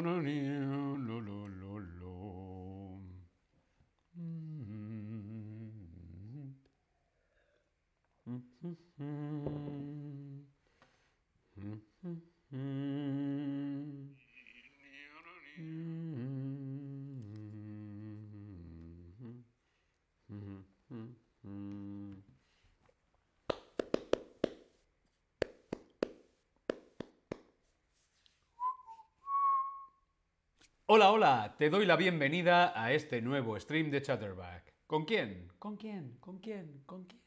no, no, ni, Hola, hola, te doy la bienvenida a este nuevo stream de Chatterback. ¿Con quién? ¿Con quién? ¿Con quién? ¿Con quién?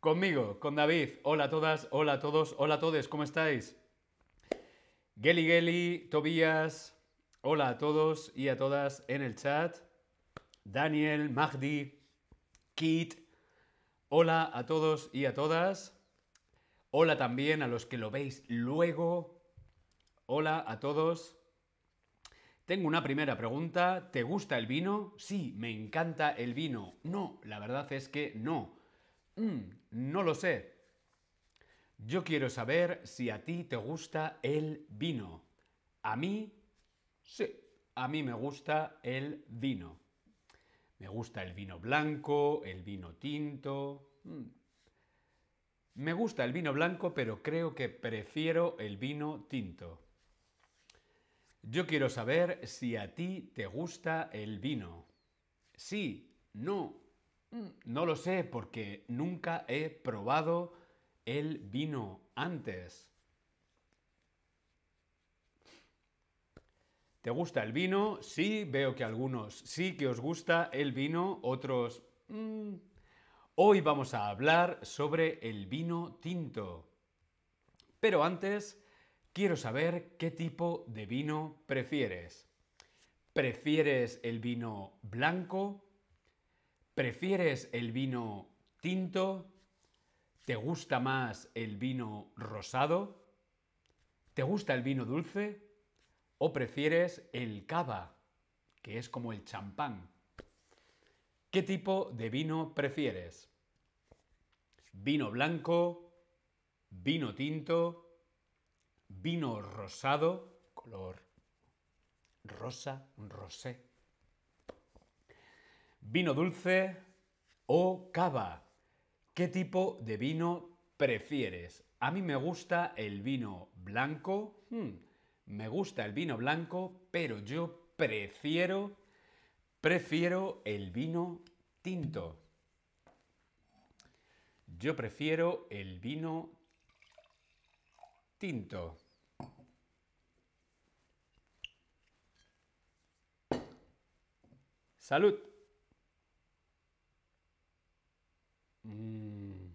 Conmigo, con David. Hola a todas, hola a todos, hola a todos, ¿cómo estáis? Geli Geli, Tobías, hola a todos y a todas en el chat. Daniel, Magdi, Kit, hola a todos y a todas. Hola también a los que lo veis luego. Hola a todos. Tengo una primera pregunta. ¿Te gusta el vino? Sí, me encanta el vino. No, la verdad es que no. Mm, no lo sé. Yo quiero saber si a ti te gusta el vino. A mí, sí, a mí me gusta el vino. Me gusta el vino blanco, el vino tinto. Mm. Me gusta el vino blanco, pero creo que prefiero el vino tinto. Yo quiero saber si a ti te gusta el vino. Sí, no. Mm, no lo sé porque nunca he probado el vino antes. ¿Te gusta el vino? Sí, veo que algunos sí que os gusta el vino, otros... Mm. Hoy vamos a hablar sobre el vino tinto. Pero antes Quiero saber qué tipo de vino prefieres. ¿Prefieres el vino blanco? ¿Prefieres el vino tinto? ¿Te gusta más el vino rosado? ¿Te gusta el vino dulce? ¿O prefieres el cava, que es como el champán? ¿Qué tipo de vino prefieres? ¿Vino blanco? ¿Vino tinto? Vino rosado, color rosa, rosé. Vino dulce o cava. ¿Qué tipo de vino prefieres? A mí me gusta el vino blanco. Hmm, me gusta el vino blanco, pero yo prefiero prefiero el vino tinto. Yo prefiero el vino tinto. Salud. Mm.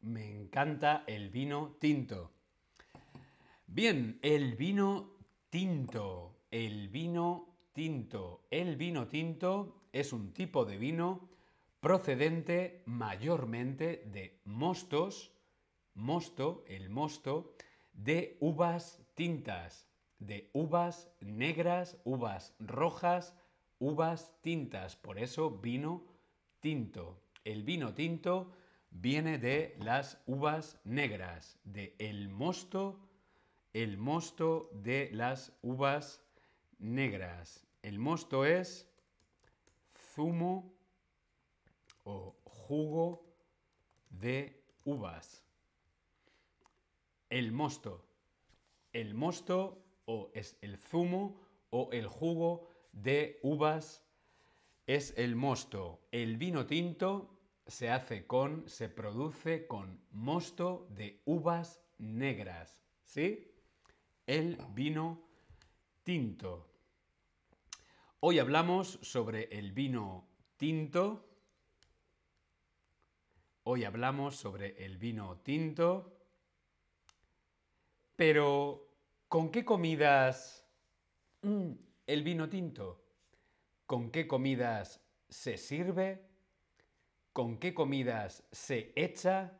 Me encanta el vino tinto. Bien, el vino tinto. El vino tinto. El vino tinto es un tipo de vino procedente mayormente de mostos, mosto, el mosto, de uvas tintas, de uvas negras, uvas rojas, uvas tintas, por eso vino tinto. El vino tinto viene de las uvas negras, de el mosto, el mosto de las uvas negras. El mosto es zumo o jugo de uvas. El mosto. El mosto o es el zumo o el jugo de uvas es el mosto. El vino tinto se hace con, se produce con mosto de uvas negras. ¿Sí? El vino tinto. Hoy hablamos sobre el vino tinto. Hoy hablamos sobre el vino tinto. Pero, ¿con qué comidas mm, el vino tinto? ¿Con qué comidas se sirve? ¿Con qué comidas se echa?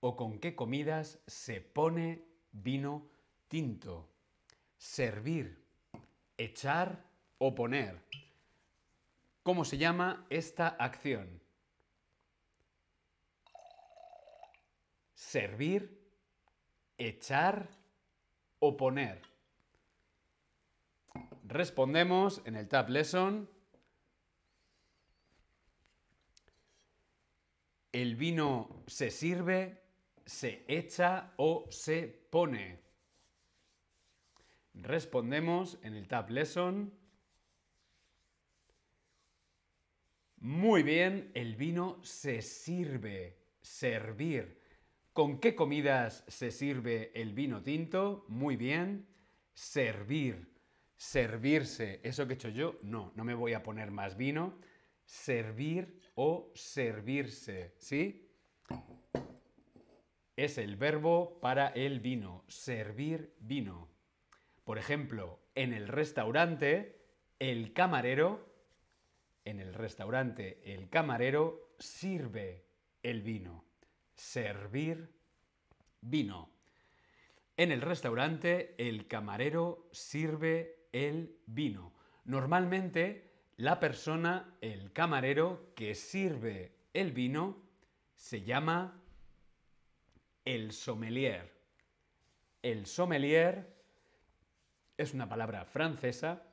¿O con qué comidas se pone vino tinto? Servir, echar o poner. ¿Cómo se llama esta acción? Servir, echar o poner. Respondemos en el Tab Lesson. El vino se sirve, se echa o se pone. Respondemos en el Tab Lesson. Muy bien, el vino se sirve, servir. ¿Con qué comidas se sirve el vino tinto? Muy bien, servir, servirse. ¿Eso que he hecho yo? No, no me voy a poner más vino. Servir o servirse, ¿sí? Es el verbo para el vino, servir vino. Por ejemplo, en el restaurante, el camarero en el restaurante el camarero sirve el vino. Servir vino. En el restaurante el camarero sirve el vino. Normalmente la persona, el camarero que sirve el vino, se llama el sommelier. El sommelier es una palabra francesa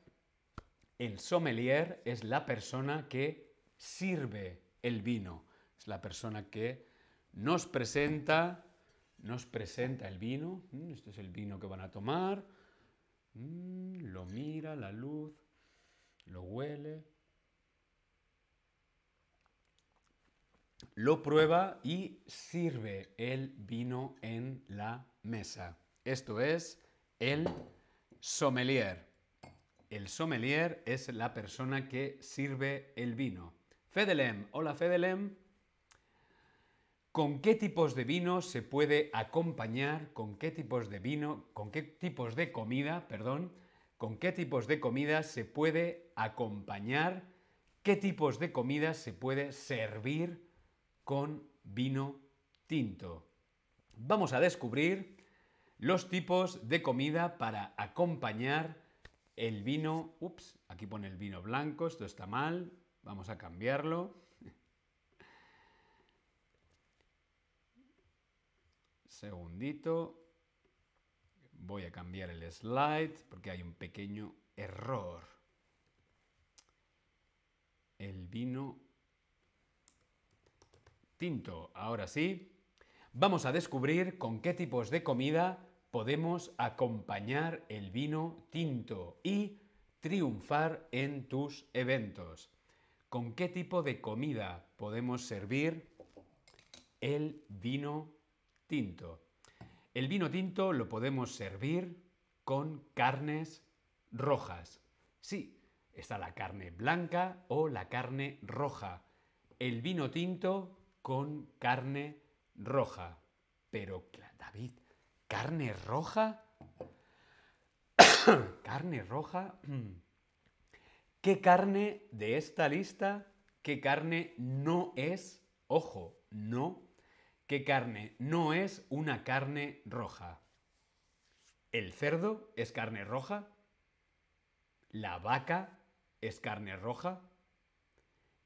el sommelier es la persona que sirve el vino. Es la persona que nos presenta, nos presenta el vino. Mm, este es el vino que van a tomar. Mm, lo mira, la luz, lo huele. Lo prueba y sirve el vino en la mesa. Esto es el sommelier. El sommelier es la persona que sirve el vino. Fedelem, hola Fedelem. ¿Con qué tipos de vino se puede acompañar? ¿Con qué tipos de vino? ¿Con qué tipos de comida? Perdón. ¿Con qué tipos de comida se puede acompañar? ¿Qué tipos de comida se puede servir con vino tinto? Vamos a descubrir los tipos de comida para acompañar el vino, ups, aquí pone el vino blanco, esto está mal, vamos a cambiarlo. Segundito. Voy a cambiar el slide porque hay un pequeño error. El vino tinto. Ahora sí. Vamos a descubrir con qué tipos de comida podemos acompañar el vino tinto y triunfar en tus eventos. ¿Con qué tipo de comida podemos servir el vino tinto? El vino tinto lo podemos servir con carnes rojas. Sí, está la carne blanca o la carne roja. El vino tinto con carne roja. Pero, David, ¿Carne roja? ¿Carne roja? ¿Qué carne de esta lista, qué carne no es, ojo, no, qué carne no es una carne roja? ¿El cerdo es carne roja? ¿La vaca es carne roja?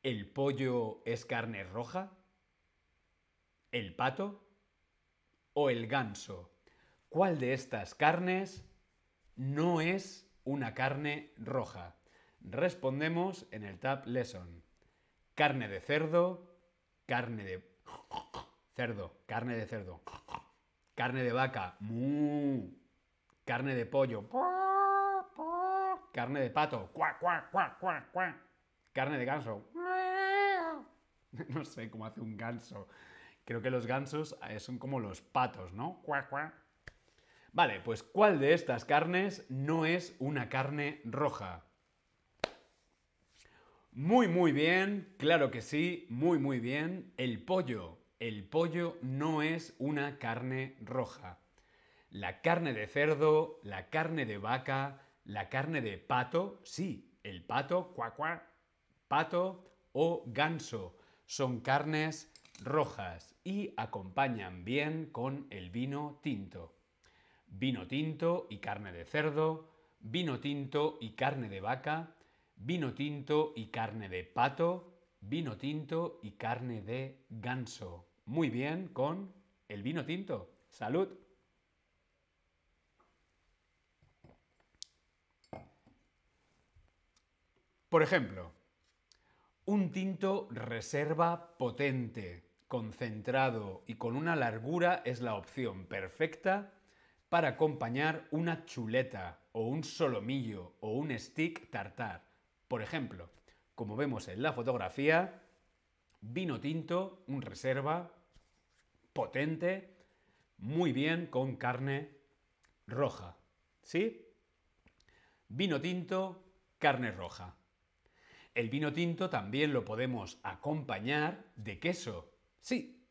¿El pollo es carne roja? ¿El pato? ¿O el ganso? ¿Cuál de estas carnes no es una carne roja? Respondemos en el Tab Lesson. Carne de cerdo, carne de cerdo, carne de cerdo, carne de vaca, carne de pollo, carne de pato, carne de ganso. No sé cómo hace un ganso. Creo que los gansos eh, son como los patos, ¿no? Vale, pues ¿cuál de estas carnes no es una carne roja? Muy, muy bien, claro que sí, muy, muy bien. El pollo. El pollo no es una carne roja. La carne de cerdo, la carne de vaca, la carne de pato, sí, el pato, cuac, pato o ganso son carnes rojas y acompañan bien con el vino tinto vino tinto y carne de cerdo, vino tinto y carne de vaca, vino tinto y carne de pato, vino tinto y carne de ganso. Muy bien con el vino tinto. Salud. Por ejemplo, un tinto reserva potente, concentrado y con una largura es la opción perfecta para acompañar una chuleta o un solomillo o un stick tartar. Por ejemplo, como vemos en la fotografía, vino tinto, un reserva potente, muy bien con carne roja. ¿Sí? Vino tinto, carne roja. El vino tinto también lo podemos acompañar de queso. Sí,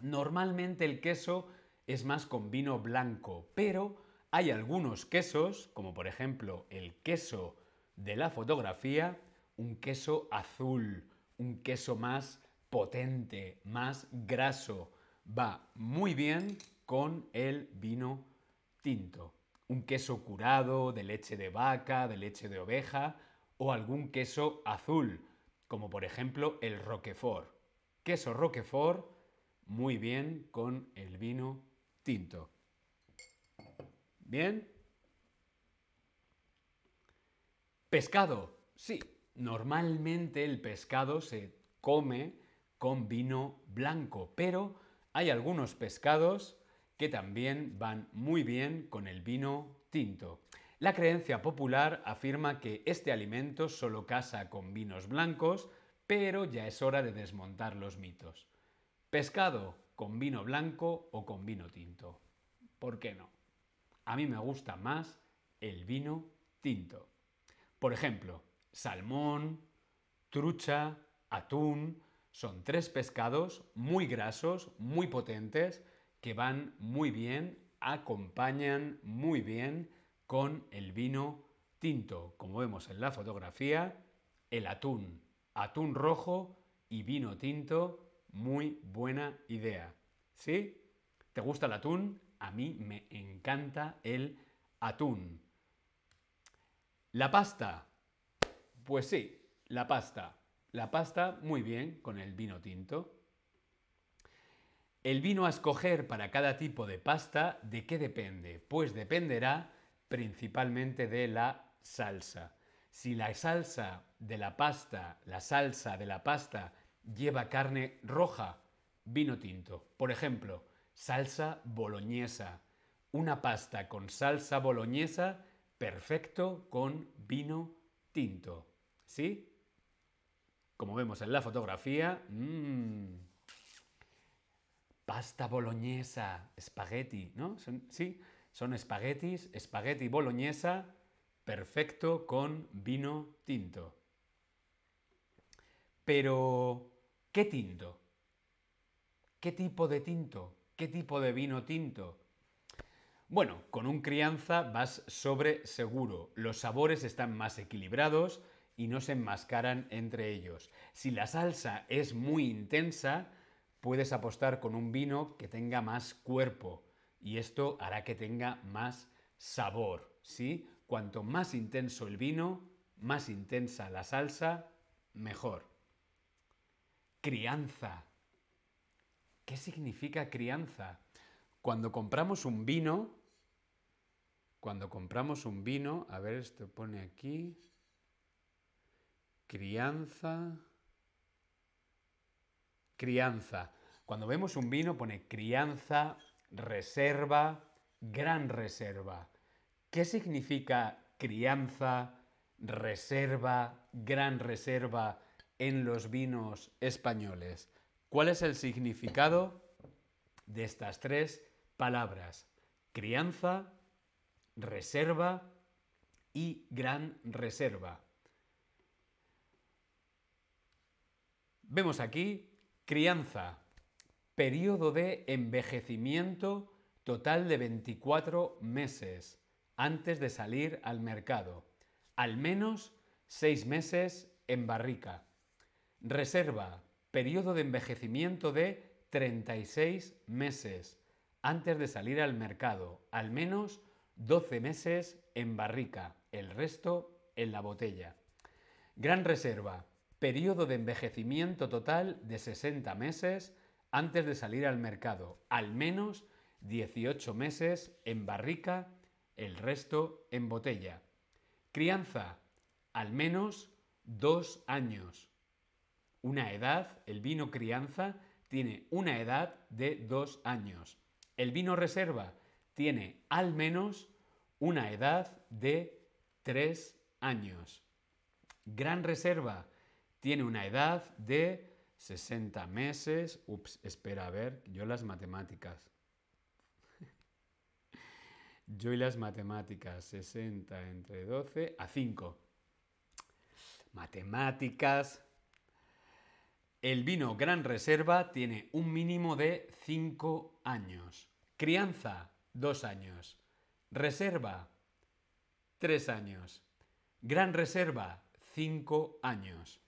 normalmente el queso es más con vino blanco, pero hay algunos quesos, como por ejemplo el queso de la fotografía, un queso azul, un queso más potente, más graso. Va muy bien con el vino tinto. Un queso curado de leche de vaca, de leche de oveja o algún queso azul, como por ejemplo el Roquefort. Queso Roquefort muy bien con el vino tinto. ¿Bien? Pescado. Sí, normalmente el pescado se come con vino blanco, pero hay algunos pescados que también van muy bien con el vino tinto. La creencia popular afirma que este alimento solo casa con vinos blancos, pero ya es hora de desmontar los mitos. Pescado con vino blanco o con vino tinto. ¿Por qué no? A mí me gusta más el vino tinto. Por ejemplo, salmón, trucha, atún, son tres pescados muy grasos, muy potentes, que van muy bien, acompañan muy bien con el vino tinto. Como vemos en la fotografía, el atún, atún rojo y vino tinto muy buena idea. ¿Sí? ¿Te gusta el atún? A mí me encanta el atún. La pasta. Pues sí, la pasta. La pasta muy bien con el vino tinto. El vino a escoger para cada tipo de pasta, ¿de qué depende? Pues dependerá principalmente de la salsa. Si la salsa de la pasta, la salsa de la pasta lleva carne roja, vino tinto. Por ejemplo, salsa boloñesa. Una pasta con salsa boloñesa, perfecto con vino tinto. ¿Sí? Como vemos en la fotografía, mmm, pasta boloñesa, espagueti, ¿no? sí, son espaguetis, espagueti boloñesa, perfecto con vino tinto. Pero, ¿Qué tinto? ¿Qué tipo de tinto? ¿Qué tipo de vino tinto? Bueno, con un crianza vas sobre seguro. Los sabores están más equilibrados y no se enmascaran entre ellos. Si la salsa es muy intensa, puedes apostar con un vino que tenga más cuerpo y esto hará que tenga más sabor, ¿sí? Cuanto más intenso el vino, más intensa la salsa, mejor. Crianza. ¿Qué significa crianza? Cuando compramos un vino, cuando compramos un vino, a ver, esto pone aquí, crianza, crianza. Cuando vemos un vino pone crianza, reserva, gran reserva. ¿Qué significa crianza, reserva, gran reserva en los vinos españoles. ¿Cuál es el significado de estas tres palabras? Crianza, reserva y gran reserva. Vemos aquí crianza, periodo de envejecimiento total de 24 meses antes de salir al mercado, al menos 6 meses en barrica. Reserva, periodo de envejecimiento de 36 meses antes de salir al mercado, al menos 12 meses en barrica, el resto en la botella. Gran reserva, periodo de envejecimiento total de 60 meses antes de salir al mercado, al menos 18 meses en barrica, el resto en botella. Crianza, al menos dos años. Una edad, el vino crianza tiene una edad de dos años. El vino reserva tiene al menos una edad de tres años. Gran reserva tiene una edad de 60 meses. Ups, espera a ver, yo las matemáticas. Yo y las matemáticas, 60 entre 12 a 5. Matemáticas. El vino Gran Reserva tiene un mínimo de 5 años. Crianza, 2 años. Reserva, 3 años. Gran Reserva, 5 años.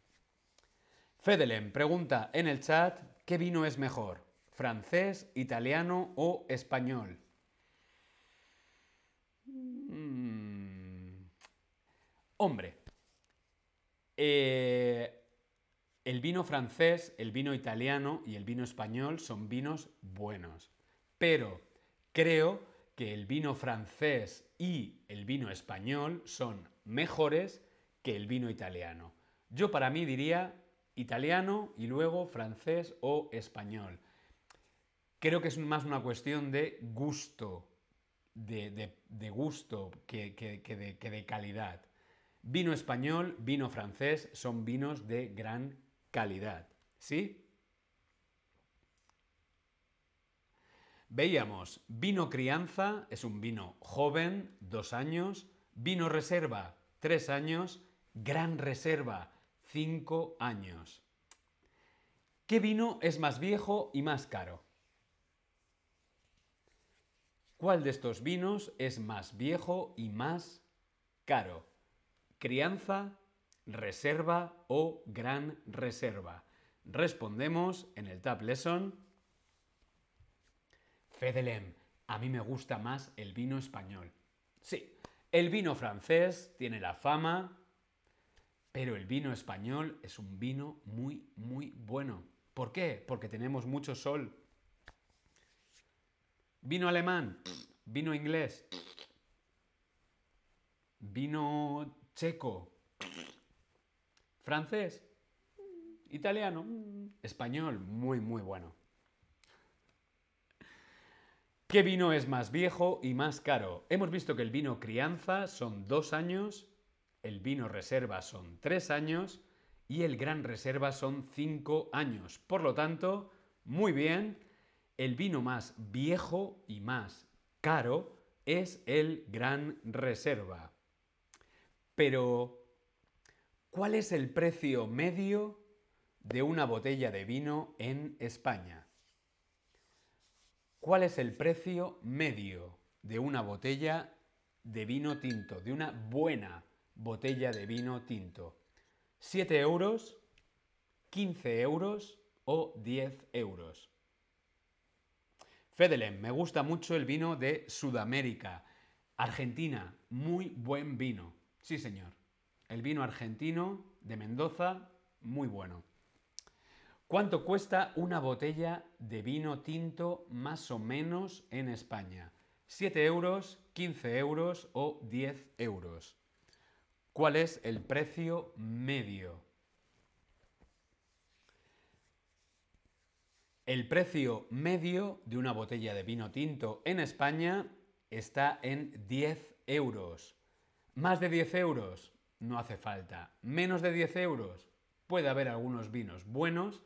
Fedelem pregunta en el chat, ¿qué vino es mejor? ¿Francés, italiano o español? Mm. Hombre, eh, el vino francés, el vino italiano y el vino español son vinos buenos. Pero creo que el vino francés y el vino español son mejores que el vino italiano. Yo para mí diría italiano y luego francés o español. Creo que es más una cuestión de gusto de, gusto que, de, que de calidad. Vino español, vino francés son vinos de gran calidad. ¿Sí? Veíamos, vino crianza es un vino joven, dos años, vino reserva, tres años, gran reserva, cinco años. ¿Qué vino es más viejo y más caro? ¿Cuál de estos vinos es más viejo y más caro? ¿Crianza, reserva o gran reserva? Respondemos en el Tab Lesson. Fedelem, a mí me gusta más el vino español. Sí, el vino francés tiene la fama, pero el vino español es un vino muy, muy bueno. ¿Por qué? Porque tenemos mucho sol, Vino alemán, vino inglés, vino checo, francés, italiano, español, muy, muy bueno. ¿Qué vino es más viejo y más caro? Hemos visto que el vino crianza son dos años, el vino reserva son tres años y el gran reserva son cinco años. Por lo tanto, muy bien, el vino más viejo y más caro es el Gran Reserva. Pero, ¿cuál es el precio medio de una botella de vino en España? ¿Cuál es el precio medio de una botella de vino tinto, de una buena botella de vino tinto? ¿7 euros? ¿15 euros o 10 euros? Fedelem, me gusta mucho el vino de Sudamérica. Argentina, muy buen vino. Sí, señor. El vino argentino de Mendoza, muy bueno. ¿Cuánto cuesta una botella de vino tinto más o menos en España? ¿7 euros, 15 euros o 10 euros? ¿Cuál es el precio medio? El precio medio de una botella de vino tinto en España está en 10 euros. ¿Más de 10 euros? No hace falta. ¿Menos de 10 euros? Puede haber algunos vinos buenos,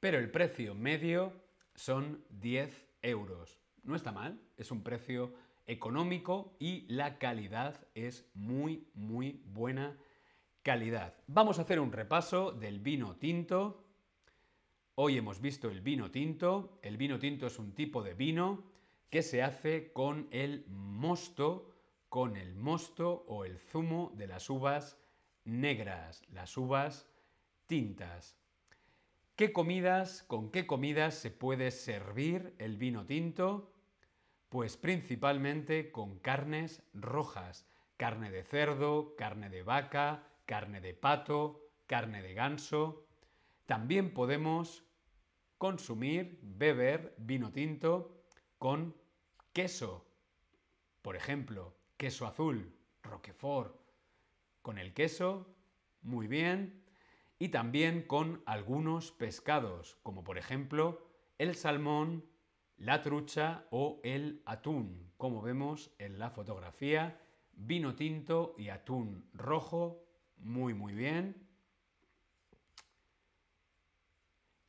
pero el precio medio son 10 euros. No está mal, es un precio económico y la calidad es muy, muy buena calidad. Vamos a hacer un repaso del vino tinto Hoy hemos visto el vino tinto. El vino tinto es un tipo de vino que se hace con el mosto, con el mosto o el zumo de las uvas negras, las uvas tintas. ¿Qué comidas, con qué comidas se puede servir el vino tinto? Pues principalmente con carnes rojas, carne de cerdo, carne de vaca, carne de pato, carne de ganso. También podemos consumir, beber vino tinto con queso. Por ejemplo, queso azul, roquefort. Con el queso, muy bien. y también con algunos pescados, como por ejemplo el salmón, la trucha o el atún, como vemos en la fotografía, vino tinto y atún rojo, muy muy bien.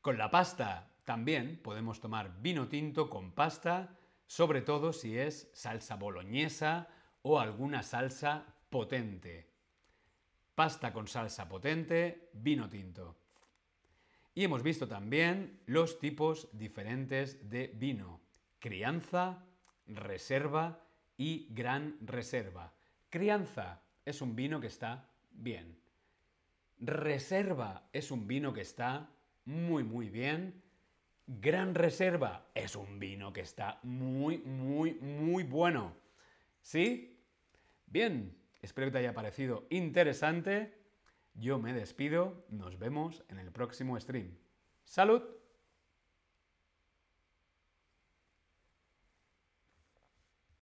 Con la pasta también podemos tomar vino tinto con pasta, sobre todo si es salsa boloñesa o alguna salsa potente. Pasta con salsa potente, vino tinto. Y hemos visto también los tipos diferentes de vino. Crianza, reserva y gran reserva. Crianza es un vino que está bien. Reserva es un vino que está muy, muy bien. Gran Reserva es un vino que está muy, muy, muy bueno. ¿Sí? Bien, espero que te haya parecido interesante. Yo me despido, nos vemos en el próximo stream. ¡Salud!